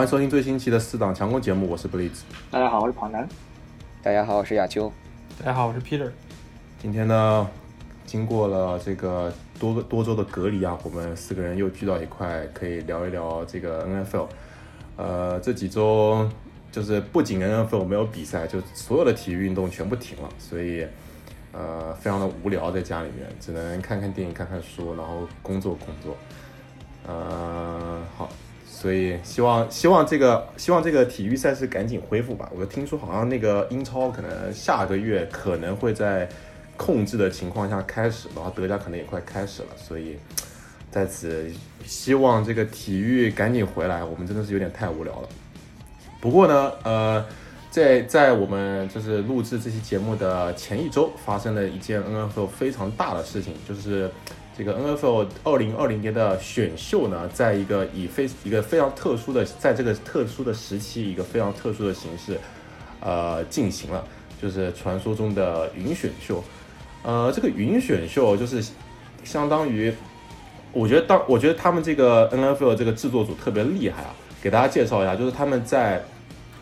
欢迎收听最新期的四档强攻节目，我是布利兹。大家好，我是庞南。大家好，我是亚秋。大家好，我是 Peter。今天呢，经过了这个多个多周的隔离啊，我们四个人又聚到一块，可以聊一聊这个 NFL。呃，这几周就是不仅 NFL 没有比赛，就所有的体育运动全部停了，所以呃，非常的无聊，在家里面只能看看电影、看看书，然后工作工作。呃，好。所以希望希望这个希望这个体育赛事赶紧恢复吧。我听说好像那个英超可能下个月可能会在控制的情况下开始，然后德甲可能也快开始了。所以在此希望这个体育赶紧回来。我们真的是有点太无聊了。不过呢，呃，在在我们就是录制这期节目的前一周，发生了一件 N F 非常大的事情，就是。这个 NFL 二零二零年的选秀呢，在一个以非一个非常特殊的，在这个特殊的时期，一个非常特殊的形式，呃，进行了，就是传说中的云选秀。呃，这个云选秀就是相当于，我觉得当我觉得他们这个 NFL 这个制作组特别厉害啊，给大家介绍一下，就是他们在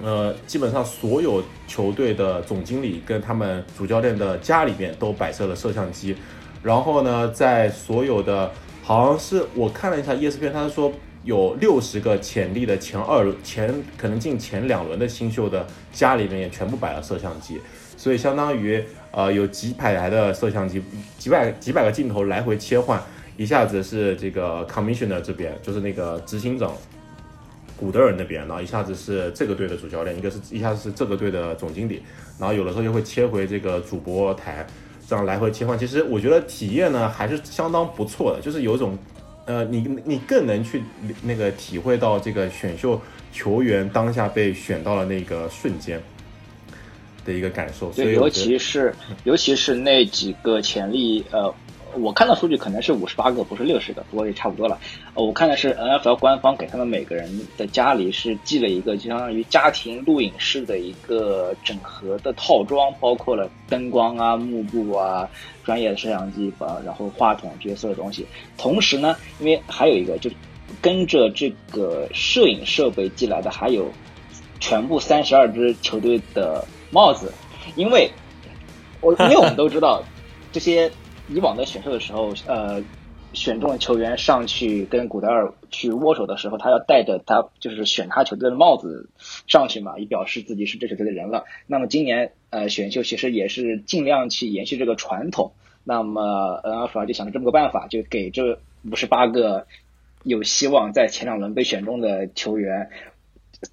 呃基本上所有球队的总经理跟他们主教练的家里面都摆设了摄像机。然后呢，在所有的，好像是我看了一下 ESPN，他说有六十个潜力的前二前可能进前两轮的新秀的家里面也全部摆了摄像机，所以相当于呃有几百台的摄像机，几百几百个镜头来回切换，一下子是这个 Commissioner 这边，就是那个执行长古德尔那边，然后一下子是这个队的主教练，一个是一下子是这个队的总经理，然后有的时候又会切回这个主播台。这样来回切换，其实我觉得体验呢还是相当不错的，就是有一种，呃，你你更能去那个体会到这个选秀球员当下被选到了那个瞬间的一个感受。所以，尤其是尤其是那几个潜力，呃。我看到数据可能是五十八个，不是六十个，不过也差不多了。呃我看的是 NFL 官方给他们每个人的家里是寄了一个，就相当于家庭录影室的一个整合的套装，包括了灯光啊、幕布啊、专业的摄像机啊，然后话筒这些所有东西。同时呢，因为还有一个，就跟着这个摄影设备寄来的还有全部三十二支球队的帽子，因为我因为我们都知道这些。以往的选秀的时候，呃，选中球员上去跟古德尔去握手的时候，他要戴着他就是选他球队的帽子上去嘛，以表示自己是这球队的人了。那么今年呃选秀其实也是尽量去延续这个传统。那么 NFL 就想了这么个办法，就给这五十八个有希望在前两轮被选中的球员，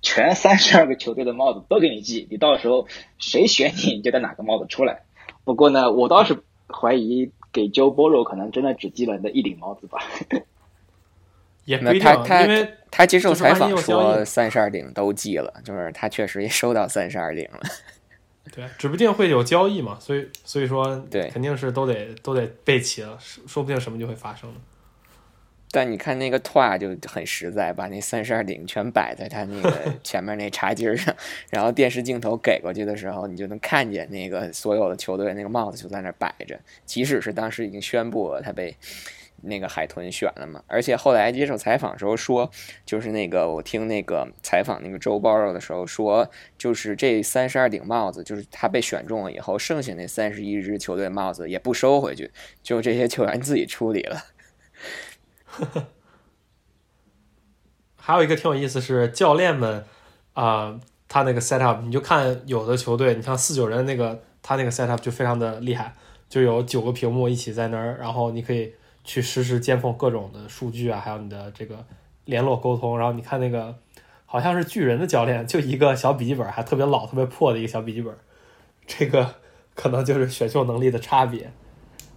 全三十二个球队的帽子都给你系，你到时候谁选你，你就戴哪个帽子出来。不过呢，我倒是怀疑。给 Joe Burrow 可能真的只寄了的一顶帽子吧，也没他他因为他接受采访说三十二顶都寄了，就是他确实也收到三十二顶了。对，指不定会有交易嘛，所以所以说对，肯定是都得都得备齐了，说不定什么就会发生了。但你看那个 Twa 就很实在，把那三十二顶全摆在他那个 前面那茶几上，然后电视镜头给过去的时候，你就能看见那个所有的球队那个帽子就在那摆着。即使是当时已经宣布了他被那个海豚选了嘛，而且后来接受采访的时候说，就是那个我听那个采访那个周 Borrow 的时候说，就是这三十二顶帽子，就是他被选中了以后，剩下那三十一支球队帽子也不收回去，就这些球员自己处理了。呵呵，还有一个挺有意思是教练们啊，他那个 set up，你就看有的球队，你像四九人那个，他那个 set up 就非常的厉害，就有九个屏幕一起在那儿，然后你可以去实时监控各种的数据啊，还有你的这个联络沟通。然后你看那个好像是巨人的教练，就一个小笔记本，还特别老、特别破的一个小笔记本，这个可能就是选秀能力的差别。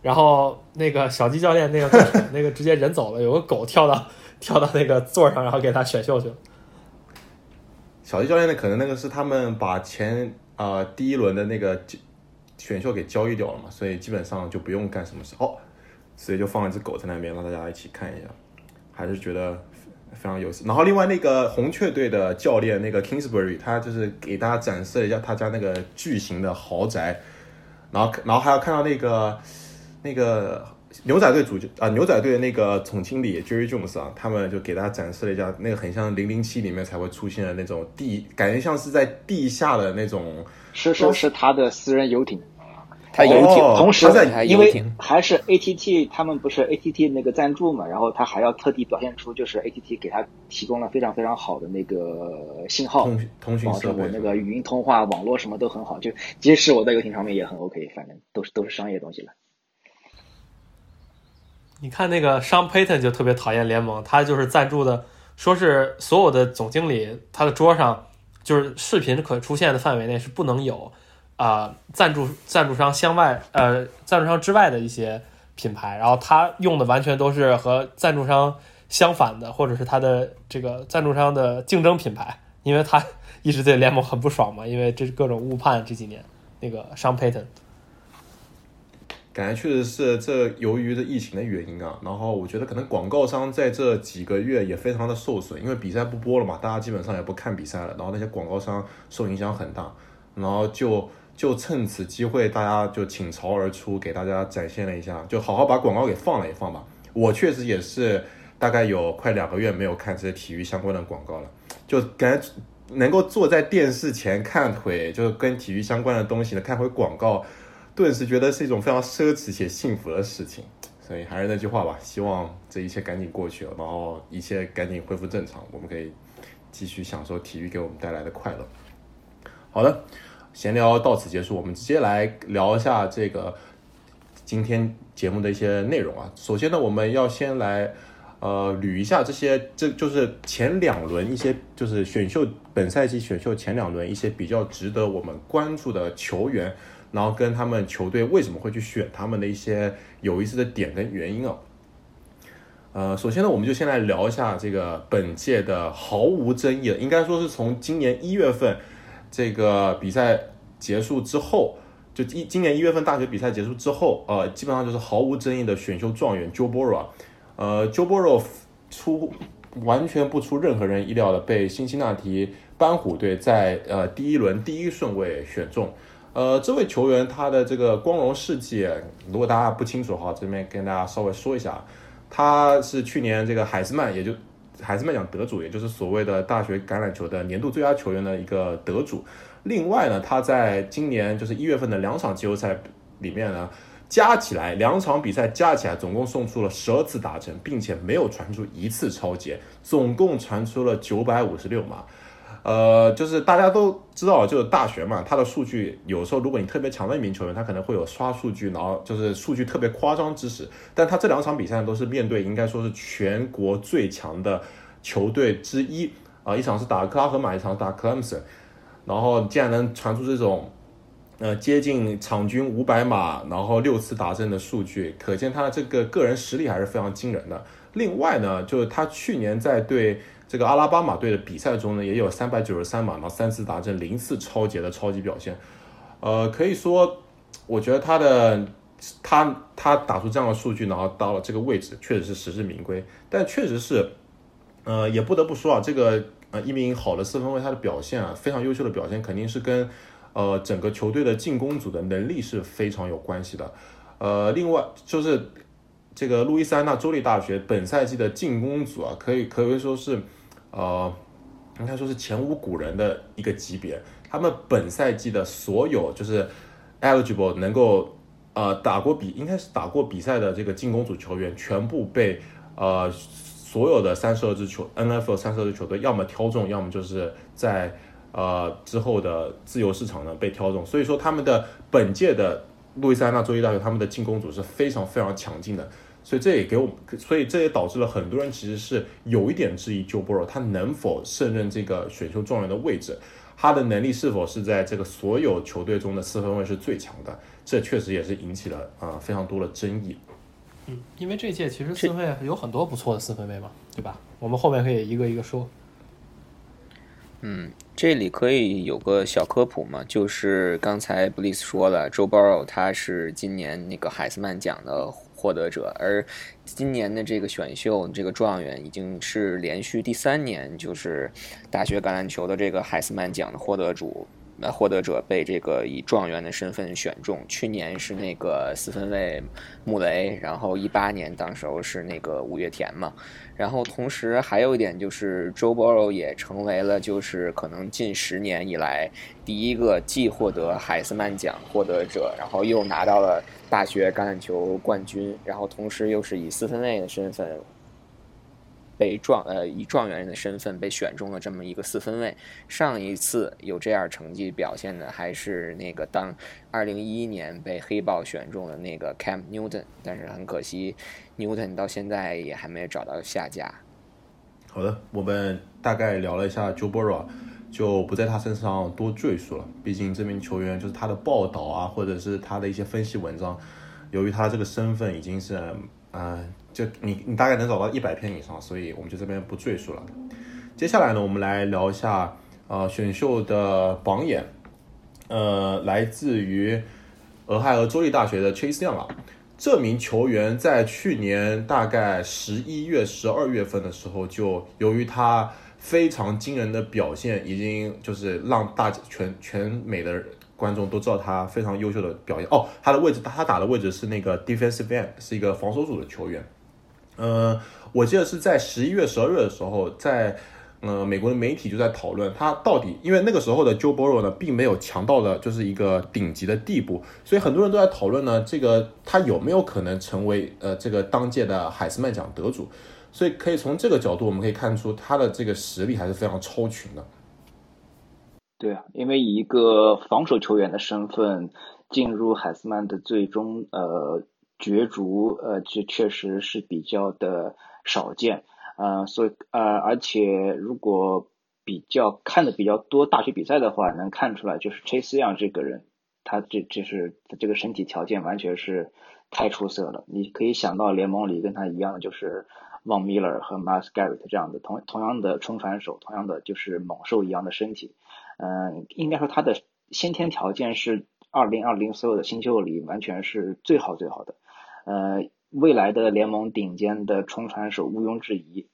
然后那个小鸡教练那个那个直接人走了，有个狗跳到 跳到那个座上，然后给他选秀去了。小鸡教练呢，可能那个是他们把前啊第一轮的那个选秀给交易掉了嘛，所以基本上就不用干什么事哦，所以就放一只狗在那边，让大家一起看一下，还是觉得非常有意思。然后另外那个红雀队的教练那个 Kingsbury，他就是给大家展示了一下他家那个巨型的豪宅，然后然后还要看到那个。那个牛仔队主角啊、牛仔队的那个总经理 Jerry Jones 啊，他们就给大家展示了一下那个很像零零七里面才会出现的那种地，感觉像是在地下的那种。是是是他的私人游艇。他游艇，哦同时他在因为还是 ATT，他们不是 ATT 那个赞助嘛，然后他还要特地表现出就是 ATT 给他提供了非常非常好的那个信号通通讯设备我那个语音通话、网络什么都很好，就即使我在游艇上面也很 OK，反正都是都是商业东西了。你看那个 Sean Payton 就特别讨厌联盟，他就是赞助的，说是所有的总经理他的桌上就是视频可出现的范围内是不能有啊、赞助赞助商向外呃赞助商之外的一些品牌，然后他用的完全都是和赞助商相反的，或者是他的这个赞助商的竞争品牌，因为他 一直对联盟很不爽嘛，因为这是各种误判这几年那个 Sean Payton。感觉确实是这由于这疫情的原因啊，然后我觉得可能广告商在这几个月也非常的受损，因为比赛不播了嘛，大家基本上也不看比赛了，然后那些广告商受影响很大，然后就就趁此机会，大家就倾巢而出，给大家展现了一下，就好好把广告给放了一放吧。我确实也是大概有快两个月没有看这些体育相关的广告了，就感觉能够坐在电视前看腿就是跟体育相关的东西的，看会广告。顿时觉得是一种非常奢侈且幸福的事情。所以还是那句话吧，希望这一切赶紧过去了，然后一切赶紧恢复正常，我们可以继续享受体育给我们带来的快乐。好的，闲聊到此结束，我们直接来聊一下这个今天节目的一些内容啊。首先呢，我们要先来呃捋一下这些，这就是前两轮一些就是选秀本赛季选秀前两轮一些比较值得我们关注的球员。然后跟他们球队为什么会去选他们的一些有意思的点跟原因啊。呃，首先呢，我们就先来聊一下这个本届的毫无争议的，应该说是从今年一月份这个比赛结束之后，就一今年一月份大学比赛结束之后，呃，基本上就是毫无争议的选秀状元 Joe Burrow，呃，Joe Burrow 出完全不出任何人意料的被辛辛那提班虎队在呃第一轮第一顺位选中。呃，这位球员他的这个光荣事迹，如果大家不清楚的话，这边跟大家稍微说一下，他是去年这个海斯曼，也就海斯曼奖得主，也就是所谓的大学橄榄球的年度最佳球员的一个得主。另外呢，他在今年就是一月份的两场季后赛里面呢，加起来两场比赛加起来总共送出了十二次达成，并且没有传出一次超节，总共传出了九百五十六码。呃，就是大家都知道，就是大学嘛，它的数据有时候，如果你特别强的一名球员，他可能会有刷数据，然后就是数据特别夸张之时。但他这两场比赛都是面对应该说是全国最强的球队之一啊、一场是打克拉荷马，一场是打克莱姆森，然后竟然能传出这种呃接近场均五百码，然后六次达阵的数据，可见他的这个个人实力还是非常惊人的。另外呢，就是他去年在对这个阿拉巴马队的比赛中呢，也有三百九十三码，然后三次达阵，零次超节的超级表现。呃，可以说，我觉得他的他他打出这样的数据，然后到了这个位置，确实是实至名归。但确实是，呃，也不得不说啊，这个呃一名好的四分卫，他的表现啊，非常优秀的表现，肯定是跟呃整个球队的进攻组的能力是非常有关系的。呃，另外就是这个路易斯安那州立大学本赛季的进攻组啊，可以可以说是。呃，应该说是前无古人的一个级别。他们本赛季的所有就是 eligible 能够呃打过比，应该是打过比赛的这个进攻组球员，全部被呃所有的三十二支球 NFL 三十二支球队要么挑中，要么就是在呃之后的自由市场呢被挑中。所以说他们的本届的路易斯安那州立大学他们的进攻组是非常非常强劲的。所以这也给我们，所以这也导致了很多人其实是有一点质疑 Joe Burrow 他能否胜任这个选秀状元的位置，他的能力是否是在这个所有球队中的四分卫是最强的，这确实也是引起了啊、呃、非常多的争议。嗯，因为这届其实四分卫有很多不错的四分卫嘛，对吧？我们后面可以一个一个说。嗯，这里可以有个小科普嘛，就是刚才布里斯说了，Joe Burrow 他是今年那个海斯曼奖的获得者，而今年的这个选秀这个状元已经是连续第三年，就是大学橄榄球的这个海斯曼奖的获得主获得者被这个以状元的身份选中。去年是那个四分卫穆雷，然后一八年当时候是那个五月天嘛。然后同时还有一点就是 Joe Burrow 也成为了就是可能近十年以来第一个既获得海斯曼奖获得者，然后又拿到了大学橄榄球冠军，然后同时又是以四分卫的身份。被状呃以状元的身份被选中了这么一个四分卫，上一次有这样成绩表现的还是那个当二零一一年被黑豹选中的那个 Cam Newton，但是很可惜，Newton 到现在也还没有找到下家。好的，我们大概聊了一下 Joe Burrow，就不在他身上多赘述了。毕竟这名球员就是他的报道啊，或者是他的一些分析文章，由于他这个身份已经是啊。就你你大概能找到一百篇以上，所以我们就这边不赘述了。接下来呢，我们来聊一下呃选秀的榜眼，呃，来自于俄亥俄州立大学的 Chase Young 啊，这名球员在去年大概十一月、十二月份的时候，就由于他非常惊人的表现，已经就是让大全全美的观众都知道他非常优秀的表现。哦，他的位置他打的位置是那个 defensive end，是一个防守组的球员。呃，我记得是在十一月、十二月的时候，在呃美国的媒体就在讨论他到底，因为那个时候的 Joe Burrow 呢，并没有强到的就是一个顶级的地步，所以很多人都在讨论呢，这个他有没有可能成为呃这个当届的海斯曼奖得主？所以可以从这个角度，我们可以看出他的这个实力还是非常超群的。对啊，因为以一个防守球员的身份进入海斯曼的最终呃。角逐，呃，这确实是比较的少见，呃，所以，呃，而且如果比较看的比较多大学比赛的话，能看出来就是 Chase Young 这个人，他这就是这个身体条件完全是太出色了。你可以想到联盟里跟他一样的就是 Von Miller 和 Mas Garrett 这样的同同样的冲传手，同样的就是猛兽一样的身体，嗯，应该说他的先天条件是二零二零所有的新秀里完全是最好最好的。呃，未来的联盟顶尖的冲传手毋庸置疑。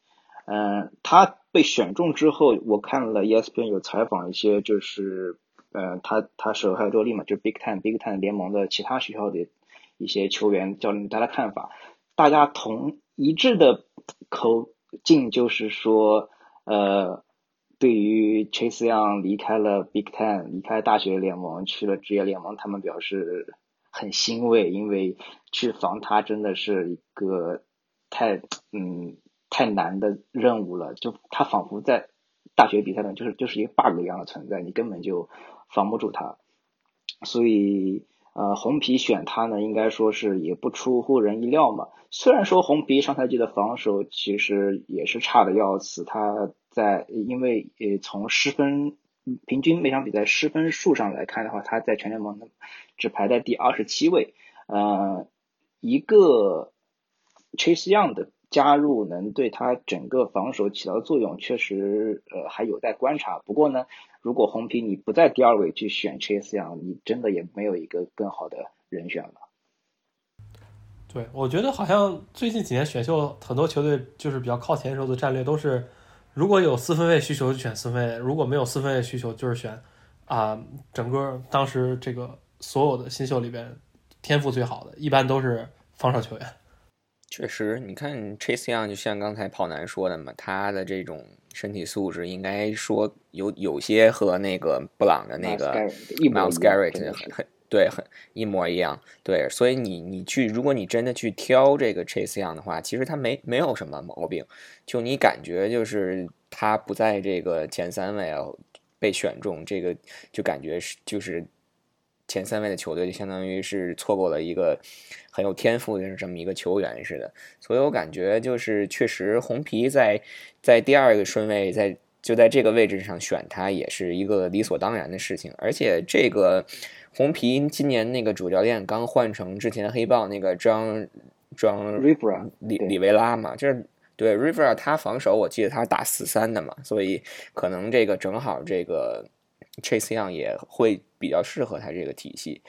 嗯，他被选中之后，我看了 ESPN 有采访一些，就是呃，他他是俄亥俄利嘛，就 Big Ten Big Ten 联盟的其他学校的一些球员教练，大家看法，大家同一致的口径就是说，呃，对于 Chase Young 离开了 Big Ten，离开大学联盟去了职业联盟，他们表示。很欣慰，因为去防他真的是一个太嗯太难的任务了。就他仿佛在大学比赛中就是就是一个 bug 一样的存在，你根本就防不住他。所以呃红皮选他呢，应该说是也不出乎人意料嘛。虽然说红皮上赛季的防守其实也是差的要死，他在因为呃从失分。平均每场比赛失分数上来看的话，他在全联盟只排在第二十七位。呃，一个 Chase Young 的加入能对他整个防守起到作用，确实呃还有待观察。不过呢，如果红皮你不在第二位去选 Chase Young，你真的也没有一个更好的人选了。对，我觉得好像最近几年选秀很多球队就是比较靠前时候的战略都是。如果有四分卫需求就选四分卫，如果没有四分卫需求就是选啊，整个当时这个所有的新秀里边天赋最好的，一般都是防守球员。确实，你看 Chase Young 就像刚才跑男说的嘛，他的这种身体素质应该说有有些和那个布朗的那个 Miles Garrett 很很。对，很一模一样。对，所以你你去，如果你真的去挑这个 Chase Young 的话，其实他没没有什么毛病。就你感觉就是他不在这个前三位啊，被选中，这个就感觉是就是前三位的球队就相当于是错过了一个很有天赋的这么一个球员似的。所以我感觉就是确实红皮在在第二个顺位在就在这个位置上选他也是一个理所当然的事情，而且这个。红皮今年那个主教练刚换成之前黑豹那个张张里里维拉嘛，就是对 River 他防守我记得他打四三的嘛，所以可能这个正好这个 Chase Young 也会比较适合他这个体系。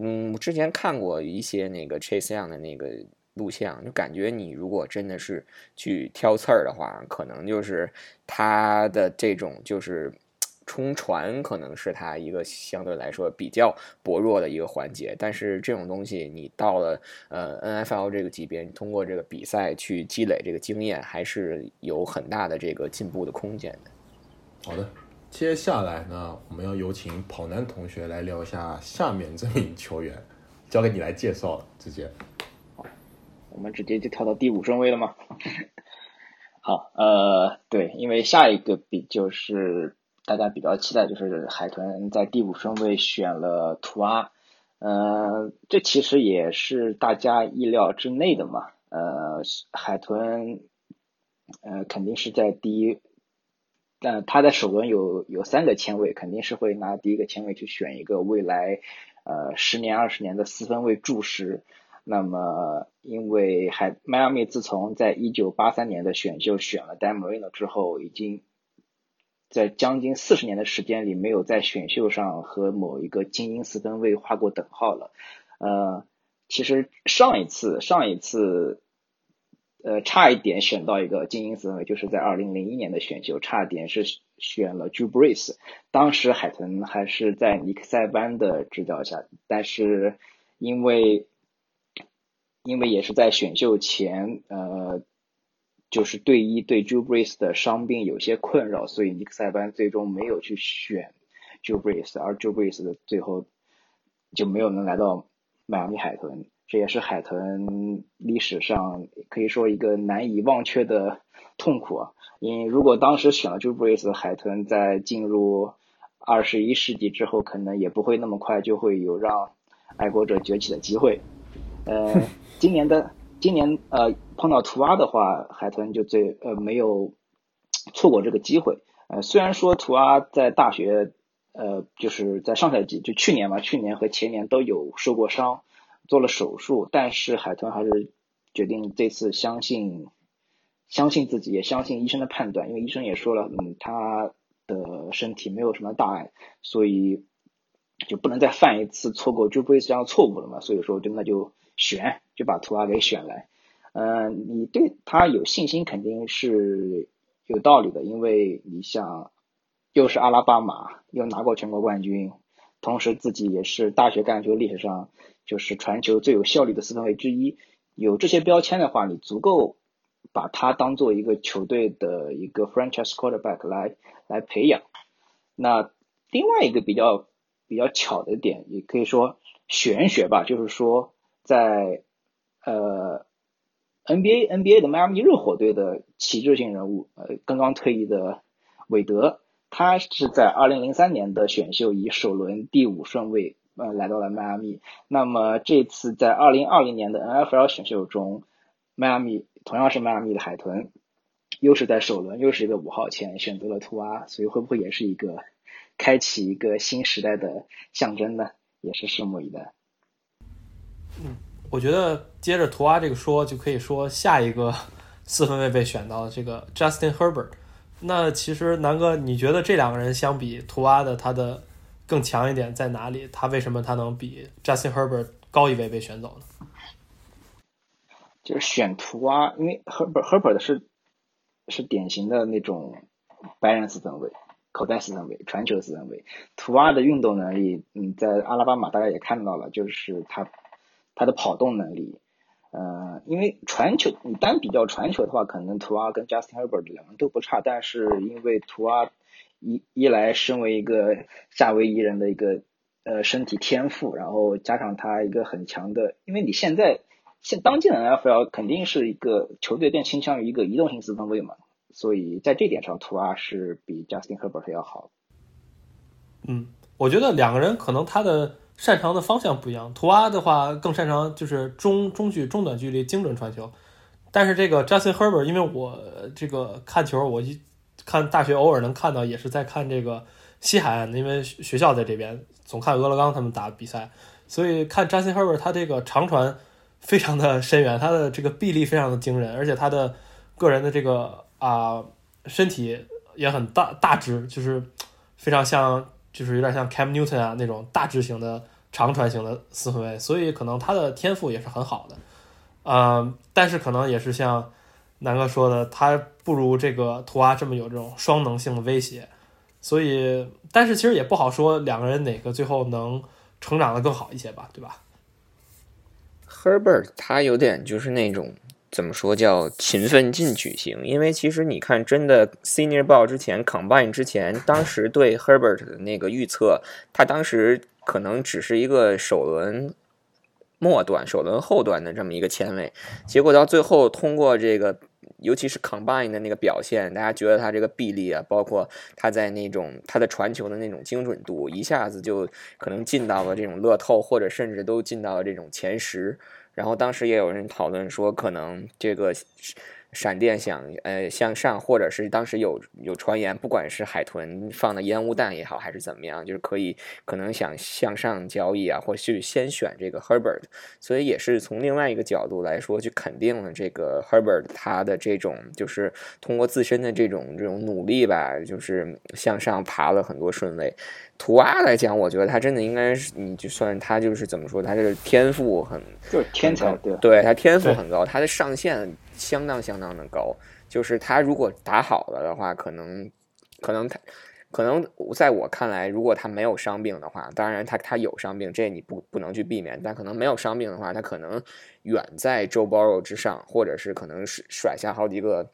嗯，之前看过一些那个 Chase Young 的那个录像，就感觉你如果真的是去挑刺儿的话，可能就是他的这种就是。冲传可能是他一个相对来说比较薄弱的一个环节。但是这种东西，你到了呃 NFL 这个级别，通过这个比赛去积累这个经验，还是有很大的这个进步的空间的。好的，接下来呢，我们要有请跑男同学来聊一下下面这名球员，交给你来介绍了，直接。我们直接就跳到第五顺位了吗？好，呃，对，因为下一个比就是大家比较期待，就是海豚在第五顺位选了图阿，呃，这其实也是大家意料之内的嘛，呃，海豚，呃，肯定是在第一，但他在首轮有有三个签位，肯定是会拿第一个签位去选一个未来，呃，十年二十年的四分位柱石。那么，因为海迈阿密自从在一九八三年的选秀选了 Dan Marino 之后，已经在将近四十年的时间里没有在选秀上和某一个精英四分卫画过等号了。呃，其实上一次上一次，呃，差一点选到一个精英四分卫，就是在二零零一年的选秀，差点是选了 Drew Brees，当时海豚还是在尼克塞班的指导下，但是因为因为也是在选秀前，呃，就是队医对 Drew Brees 的伤病有些困扰，所以尼克塞班最终没有去选 Drew Brees，而 Drew Brees 的最后就没有能来到迈阿密海豚，这也是海豚历史上可以说一个难以忘却的 痛苦啊！因如果当时选了 Drew Brees，海豚在进入二十一世纪之后，可能也不会那么快就会有让爱国者崛起的机会，呃。今年的今年呃碰到图阿的话，海豚就最呃没有错过这个机会。呃虽然说图阿在大学呃就是在上赛季就去年嘛，去年和前年都有受过伤，做了手术，但是海豚还是决定这次相信相信自己，也相信医生的判断，因为医生也说了，嗯他的身体没有什么大碍，所以就不能再犯一次错过就不会这样错误了嘛，所以说就那就。选就把图瓦给选来，嗯，你对他有信心肯定是有道理的，因为你像又是阿拉巴马，又拿过全国冠军，同时自己也是大学橄榄球历史上就是传球最有效率的四分卫之一，有这些标签的话，你足够把他当做一个球队的一个 franchise quarterback 来来培养。那另外一个比较比较巧的点，也可以说玄学吧，就是说。在呃 NBA NBA 的迈阿密热火队的旗帜性人物，呃，刚刚退役的韦德，他是在二零零三年的选秀以首轮第五顺位呃来到了迈阿密。那么这次在二零二零年的 NFL 选秀中，迈阿密同样是迈阿密的海豚，又是在首轮又是一个五号签选择了图阿，所以会不会也是一个开启一个新时代的象征呢？也是拭目以待。我觉得接着图阿这个说，就可以说下一个四分卫被选到这个 Justin Herbert。那其实南哥，你觉得这两个人相比图阿的他的更强一点在哪里？他为什么他能比 Justin Herbert 高一位被选走呢？就是选图阿，因为 Herbert Herbert 是是典型的那种白人四分卫、口袋四分卫、传球四分卫。图阿的运动能力，嗯，在阿拉巴马大家也看到了，就是他。他的跑动能力，呃，因为传球，你单比较传球的话，可能图阿跟 Justin Herbert 两人都不差，但是因为图阿一一来身为一个夏威夷人的一个呃身体天赋，然后加上他一个很强的，因为你现在现当今的 NFL 肯定是一个球队更倾向于一个移动性四分卫嘛，所以在这点上图阿是比 Justin Herbert 要好。嗯，我觉得两个人可能他的。擅长的方向不一样，图阿的话更擅长就是中中距、中短距离精准传球，但是这个 Justin Herbert，因为我这个看球，我一看大学偶尔能看到，也是在看这个西海岸，因为学校在这边，总看俄勒冈他们打比赛，所以看 Justin Herbert 他这个长传非常的深远，他的这个臂力非常的惊人，而且他的个人的这个啊身体也很大大只，就是非常像。就是有点像 Cam Newton 啊那种大致型的长传型的四分卫，所以可能他的天赋也是很好的，嗯，但是可能也是像南哥说的，他不如这个图阿这么有这种双能性的威胁，所以，但是其实也不好说两个人哪个最后能成长的更好一些吧，对吧？Herbert 他有点就是那种怎么说叫勤奋进取型，因为其实你看，真的 Senior Ball 之前 Combine 之前，当时对 Herbert 的那个预测，他当时可能只是一个首轮末段、首轮后段的这么一个签位，结果到最后通过这个。尤其是 combine 的那个表现，大家觉得他这个臂力啊，包括他在那种他的传球的那种精准度，一下子就可能进到了这种乐透，或者甚至都进到了这种前十。然后当时也有人讨论说，可能这个闪电想呃向上，或者是当时有有传言，不管是海豚放的烟雾弹也好，还是怎么样，就是可以可能想向上交易啊，或去先选这个 Herbert，所以也是从另外一个角度来说，去肯定了这个 Herbert 他的这种就是通过自身的这种这种努力吧，就是向上爬了很多顺位。图阿来讲，我觉得他真的应该是，你就算他就是怎么说，他这个天赋很就是天才，对对他天赋很高，他的上限相当相当的高。就是他如果打好了的话，可能可能他可能在我看来，如果他没有伤病的话，当然他他有伤病，这你不不能去避免。但可能没有伤病的话，他可能远在 Joe Burrow 之上，或者是可能甩甩下好几个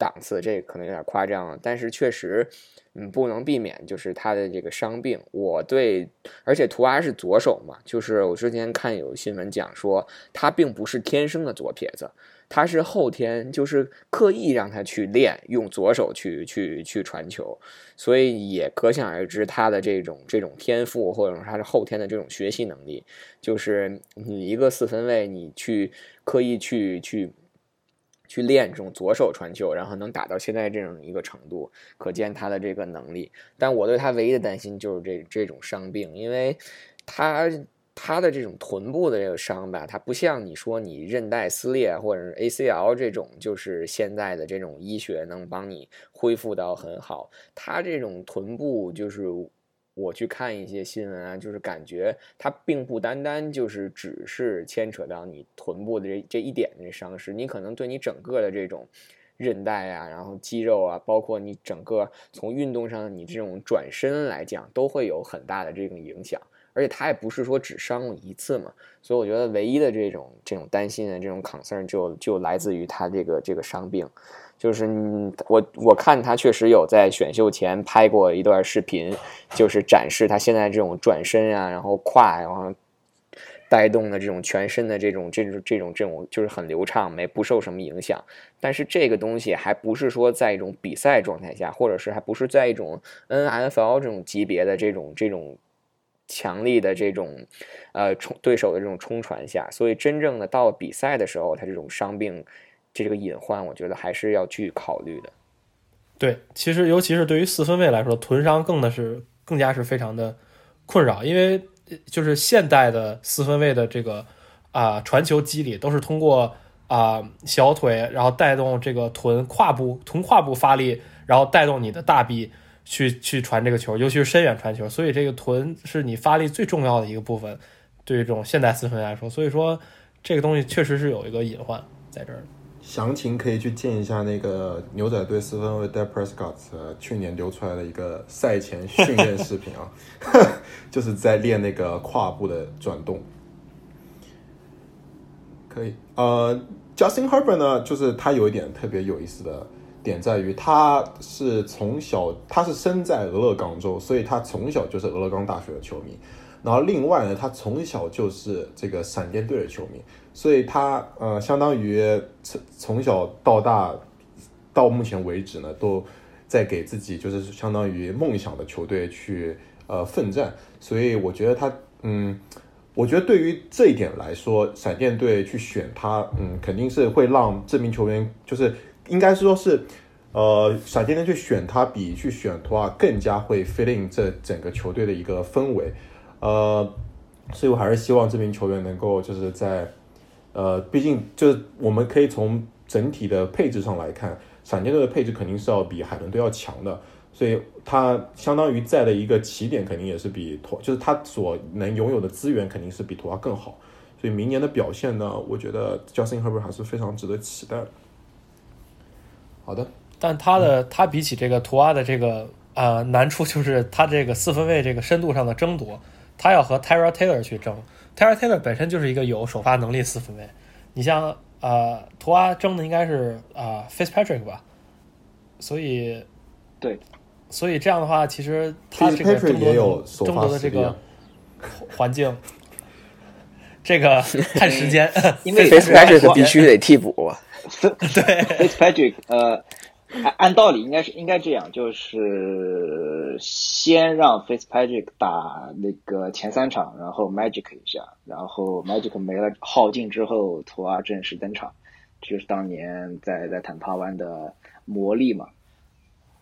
档次，这可能有点夸张了。但是确实。嗯，不能避免就是他的这个伤病。我对，而且图阿是左手嘛，就是我之前看有新闻讲说，他并不是天生的左撇子，他是后天就是刻意让他去练用左手去去去传球，所以也可想而知他的这种这种天赋，或者说他是后天的这种学习能力，就是你一个四分卫，你去刻意去去。去练这种左手传球，然后能打到现在这种一个程度，可见他的这个能力。但我对他唯一的担心就是这这种伤病，因为他他的这种臀部的这个伤吧，他不像你说你韧带撕裂或者是 ACL 这种，就是现在的这种医学能帮你恢复到很好。他这种臀部就是。我去看一些新闻啊，就是感觉它并不单单就是只是牵扯到你臀部的这这一点的伤势，你可能对你整个的这种韧带啊，然后肌肉啊，包括你整个从运动上你这种转身来讲，都会有很大的这种影响。而且他也不是说只伤了一次嘛，所以我觉得唯一的这种这种担心的这种 concern 就就来自于他这个这个伤病。就是你我我看他确实有在选秀前拍过一段视频，就是展示他现在这种转身啊，然后胯，然后带动的这种全身的这种这种这种这种就是很流畅，没不受什么影响。但是这个东西还不是说在一种比赛状态下，或者是还不是在一种 N F L 这种级别的这种这种强力的这种呃冲对手的这种冲传下，所以真正的到比赛的时候，他这种伤病。这个隐患，我觉得还是要去考虑的。对，其实尤其是对于四分卫来说，臀伤更的是更加是非常的困扰，因为就是现代的四分卫的这个啊传球机理都是通过啊小腿，然后带动这个臀胯部臀胯部发力，然后带动你的大臂去去传这个球，尤其是深远传球，所以这个臀是你发力最重要的一个部分。对于这种现代四分卫来说，所以说这个东西确实是有一个隐患在这儿。详情可以去见一下那个牛仔队四分卫 d e Prescott 去年流出来的一个赛前训练视频啊，就是在练那个胯部的转动。可以，呃，Justin Herbert 呢，就是他有一点特别有意思的点在于，他是从小他是生在俄勒冈州，所以他从小就是俄勒冈大学的球迷。然后另外呢，他从小就是这个闪电队的球迷。所以他呃，相当于从从小到大，到目前为止呢，都在给自己就是相当于梦想的球队去呃奋战。所以我觉得他嗯，我觉得对于这一点来说，闪电队去选他，嗯，肯定是会让这名球员就是应该是说是呃，闪电队去选他比去选图啊更加会 fit in 这整个球队的一个氛围。呃，所以我还是希望这名球员能够就是在。呃，毕竟就是我们可以从整体的配置上来看，闪电队的配置肯定是要比海豚队要强的，所以他相当于在的一个起点肯定也是比托，就是他所能拥有的资源肯定是比图阿更好，所以明年的表现呢，我觉得 Justin Herbert 还是非常值得期待的。好的，但他的他比起这个图阿的这个。呃，难处就是他这个四分卫这个深度上的争夺，他要和 Tyra Taylor 去争。Tyra Taylor 本身就是一个有首发能力四分卫，你像呃图阿争的应该是啊 Fitzpatrick 吧，所以对，所以这样的话，其实他这个争夺也有争夺的这个环境，这个 看时间，因为 Fitzpatrick 必须得替补。对 Fitzpatrick，呃，按按道理应该是应该这样，就是先让 Fitzpatrick 打那个前三场，然后 Magic 一下，然后 Magic 没了耗尽之后，图阿正式登场，就是当年在在坦帕湾的魔力嘛。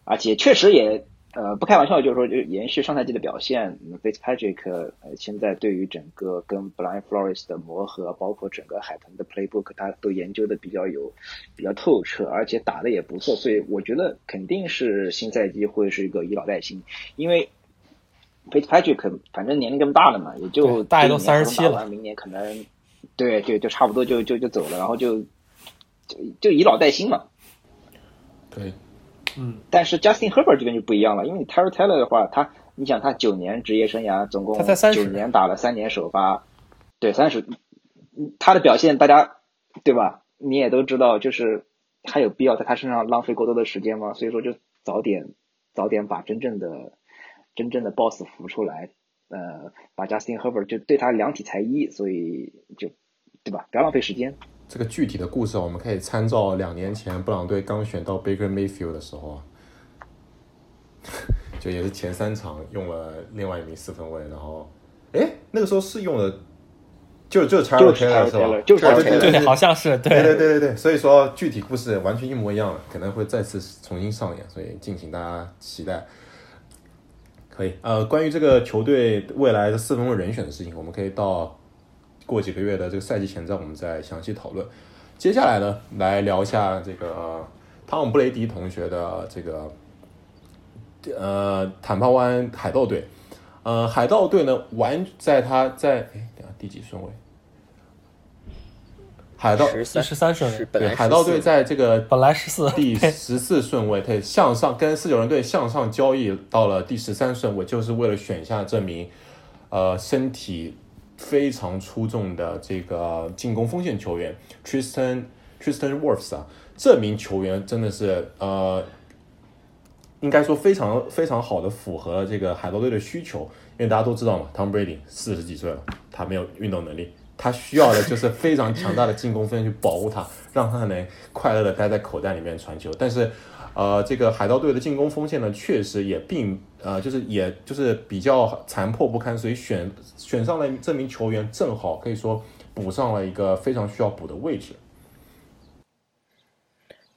而且确实也呃不开玩笑，就是说就延续上赛季的表现嗯，Fitzpatrick 呃现在对于整个跟 Brian Flores 的磨合，包括整个海豚的 playbook，他都研究的比较有比较透彻，而且打的也不错，所以我觉得肯定是新赛季会是一个以老带新，因为 Fitzpatrick 反正年龄这么大了嘛，也就大家都这一年37了明年可能对对就差不多就就就走了，然后就就就以老带新嘛。可以，嗯，但是 Justin Herbert 这边就不一样了，因为你 Terry Taylor 的话，他你想他九年职业生涯，总共他才30九年打了三年首发，对三十，嗯他的表现大家对吧？你也都知道，就是还有必要在他身上浪费过多的时间吗？所以说就早点早点把真正的真正的 boss 扶出来，呃，把 Justin Herbert 就对他量体裁衣，所以就对吧？不要浪费时间。这个具体的故事啊我们可以参照两年前布朗队刚选到 Baker Mayfield 的时候啊，就也是前三场用了另外一名四分卫，然后，哎，那个时候是用了，就就 Charles 就是 Taylor 是吧？就是对对 Taylor 对对，好像是对对对对对对，所以说具体故事完全一模一样了，可能会再次重新上演，所以敬请大家期待。可以，呃，关于这个球队未来的四分卫人选的事情，我们可以到过几个月的这个赛季前瞻，我们再详细讨论。接下来呢，来聊一下这个、呃汤姆布雷迪同学的这个呃坦帕湾海盗队。呃，海盗队呢，完在他在哎，等下第几顺位？海盗十三第十三顺位对，海盗队在这个本来十四，第十四顺位，他，向上跟四九人队向上交易到了第十三顺位，就是为了选下这名呃身体非常出众的这个进攻锋线球员 Tristan Tristan w o r f s 啊，这名球员真的是呃，应该说非常非常好的符合这个海盗队的需求，因为大家都知道嘛，Tom Brady 四十几岁了，他没有运动能力。他需要的就是非常强大的进攻锋线去保护他，让他能快乐的待在口袋里面传球。但是，呃，这个海盗队的进攻锋线呢，确实也并呃，就是也就是比较残破不堪，所以选选上了这名球员，正好可以说补上了一个非常需要补的位置。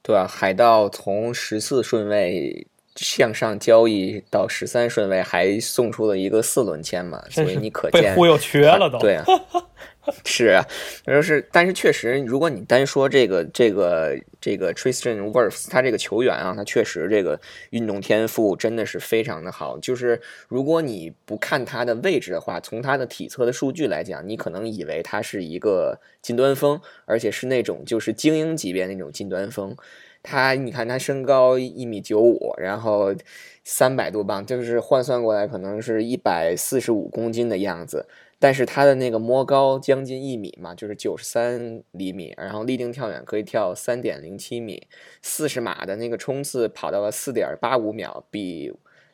对啊，海盗从十四顺位向上交易到十三顺位，还送出了一个四轮签嘛，所以你可见被忽悠瘸了都。对啊，是啊，就是，但是确实，如果你单说这个这个这个 Tristan w o r f s 他这个球员啊，他确实这个运动天赋真的是非常的好。就是如果你不看他的位置的话，从他的体测的数据来讲，你可能以为他是一个近端锋，而且是那种就是精英级别那种近端锋。他，你看他身高一米九五，然后三百多磅，就是换算过来可能是一百四十五公斤的样子。但是他的那个摸高将近一米嘛，就是九十三厘米，然后立定跳远可以跳三点零七米，四十码的那个冲刺跑到了四点八五秒，比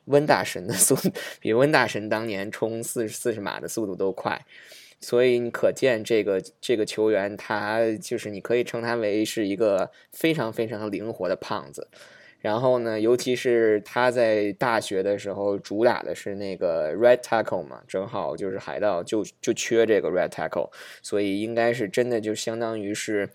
温大神的速度，比温大神当年冲四四十码的速度都快。所以你可见这个这个球员，他就是你可以称他为是一个非常非常灵活的胖子。然后呢，尤其是他在大学的时候主打的是那个 red tackle 嘛，正好就是海盗就就缺这个 red tackle，所以应该是真的就相当于是，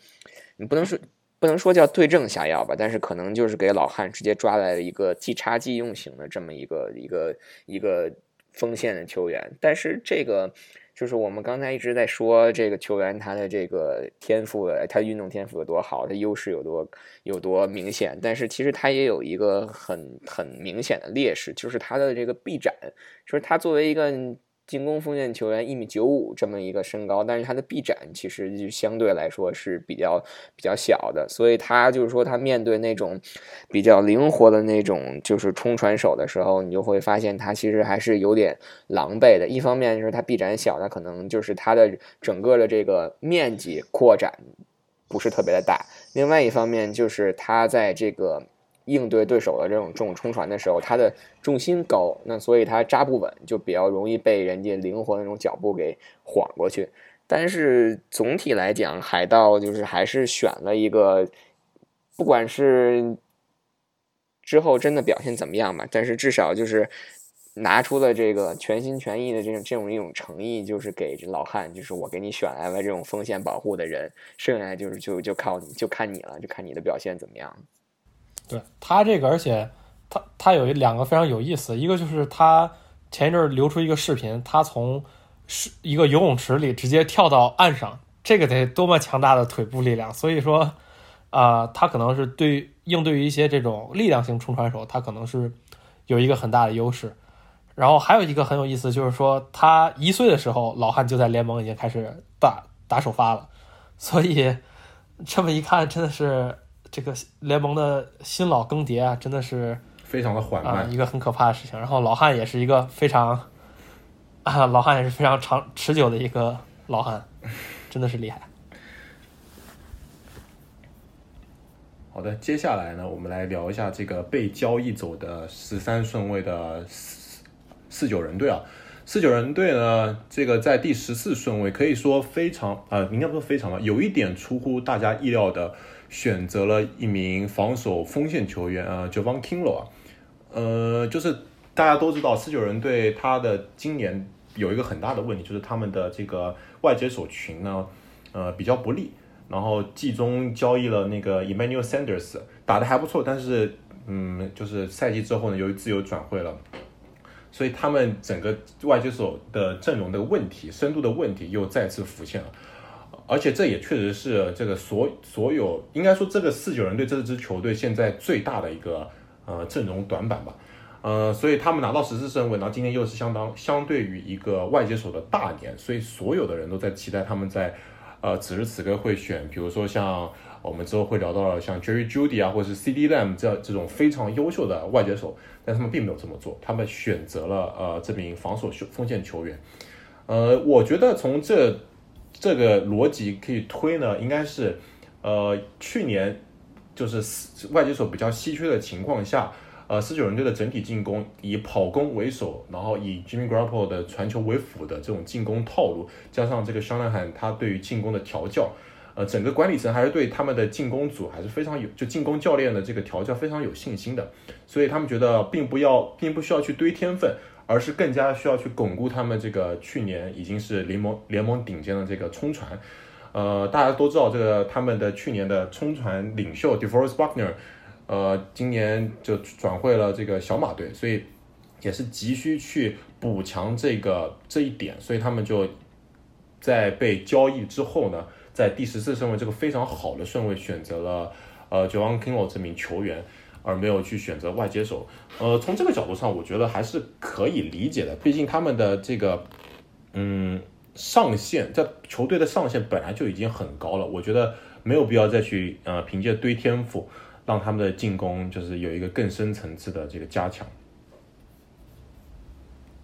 你不能说不能说叫对症下药吧，但是可能就是给老汉直接抓来了一个即插即用型的这么一个一个一个锋线的球员，但是这个。就是我们刚才一直在说这个球员他的这个天赋，他运动天赋有多好，他优势有多有多明显，但是其实他也有一个很很明显的劣势，就是他的这个臂展，就是他作为一个进攻锋线球员一米九五这么一个身高，但是他的臂展其实就相对来说是比较比较小的，所以他就是说他面对那种比较灵活的那种就是冲传手的时候，你就会发现他其实还是有点狼狈的。一方面就是他臂展小，他可能就是他的整个的这个面积扩展不是特别的大；另外一方面就是他在这个。应对对手的这种这种冲传的时候，他的重心高，那所以他扎不稳，就比较容易被人家灵活那种脚步给晃过去。但是总体来讲，海盗就是还是选了一个，不管是之后真的表现怎么样吧，但是至少就是拿出了这个全心全意的这种这种一种诚意，就是给这老汉，就是我给你选来了这种锋线保护的人，剩下就是就就靠你就看你了，就看你的表现怎么样。对他这个，而且他他有一两个非常有意思，一个就是他前一阵流出一个视频，他从是一个游泳池里直接跳到岸上，这个得多么强大的腿部力量！所以说，啊，他可能是对应对于一些这种力量型冲传手，他可能是有一个很大的优势。然后还有一个很有意思，就是说他一岁的时候，老汉就在联盟已经开始打打首发了，所以这么一看，真的是。这个联盟的新老更迭啊，真的是非常的缓慢，一个很可怕的事情。然后老汉也是一个非常啊，老汉也是非常长持久的一个老汉，真的是厉害。好的，接下来呢，我们来聊一下这个被交易走的十三顺位的四四九人队啊。四九人队呢，这个在第十四顺位，可以说非常呃，应该不是非常吧，有一点出乎大家意料的。选择了一名防守锋线球员啊 j o v a n Kinlo 啊，呃，就是大家都知道四九人队他的今年有一个很大的问题，就是他们的这个外接手群呢，呃，比较不利。然后季中交易了那个 Emmanuel Sanders，打的还不错，但是嗯，就是赛季之后呢，由于自由转会了，所以他们整个外接手的阵容的问题、深度的问题又再次浮现了。而且这也确实是这个所所有应该说这个四九人队这支球队现在最大的一个呃阵容短板吧，呃，所以他们拿到十四胜位，然后今天又是相当相对于一个外接手的大年，所以所有的人都在期待他们在呃此时此刻会选，比如说像我们之后会聊到的像 Jerry Judy 啊，或者是 CD Lamb 这这种非常优秀的外接手，但他们并没有这么做，他们选择了呃这名防守锋线球员，呃，我觉得从这。这个逻辑可以推呢，应该是，呃，去年就是外接手比较稀缺的情况下，呃，四九人队的整体进攻以跑攻为首，然后以 Jimmy Garoppolo 的传球为辅的这种进攻套路，加上这个 s h a n h a n 他对于进攻的调教，呃，整个管理层还是对他们的进攻组还是非常有，就进攻教练的这个调教非常有信心的，所以他们觉得并不要，并不需要去堆天分。而是更加需要去巩固他们这个去年已经是联盟联盟顶尖的这个冲传，呃，大家都知道这个他们的去年的冲传领袖 DeForest Buckner，呃，今年就转会了这个小马队，所以也是急需去补强这个这一点，所以他们就在被交易之后呢，在第十四顺位这个非常好的顺位选择了呃 j o a n Kinlo 这名球员。而没有去选择外接手，呃，从这个角度上，我觉得还是可以理解的。毕竟他们的这个，嗯，上限在球队的上限本来就已经很高了，我觉得没有必要再去呃凭借堆天赋，让他们的进攻就是有一个更深层次的这个加强。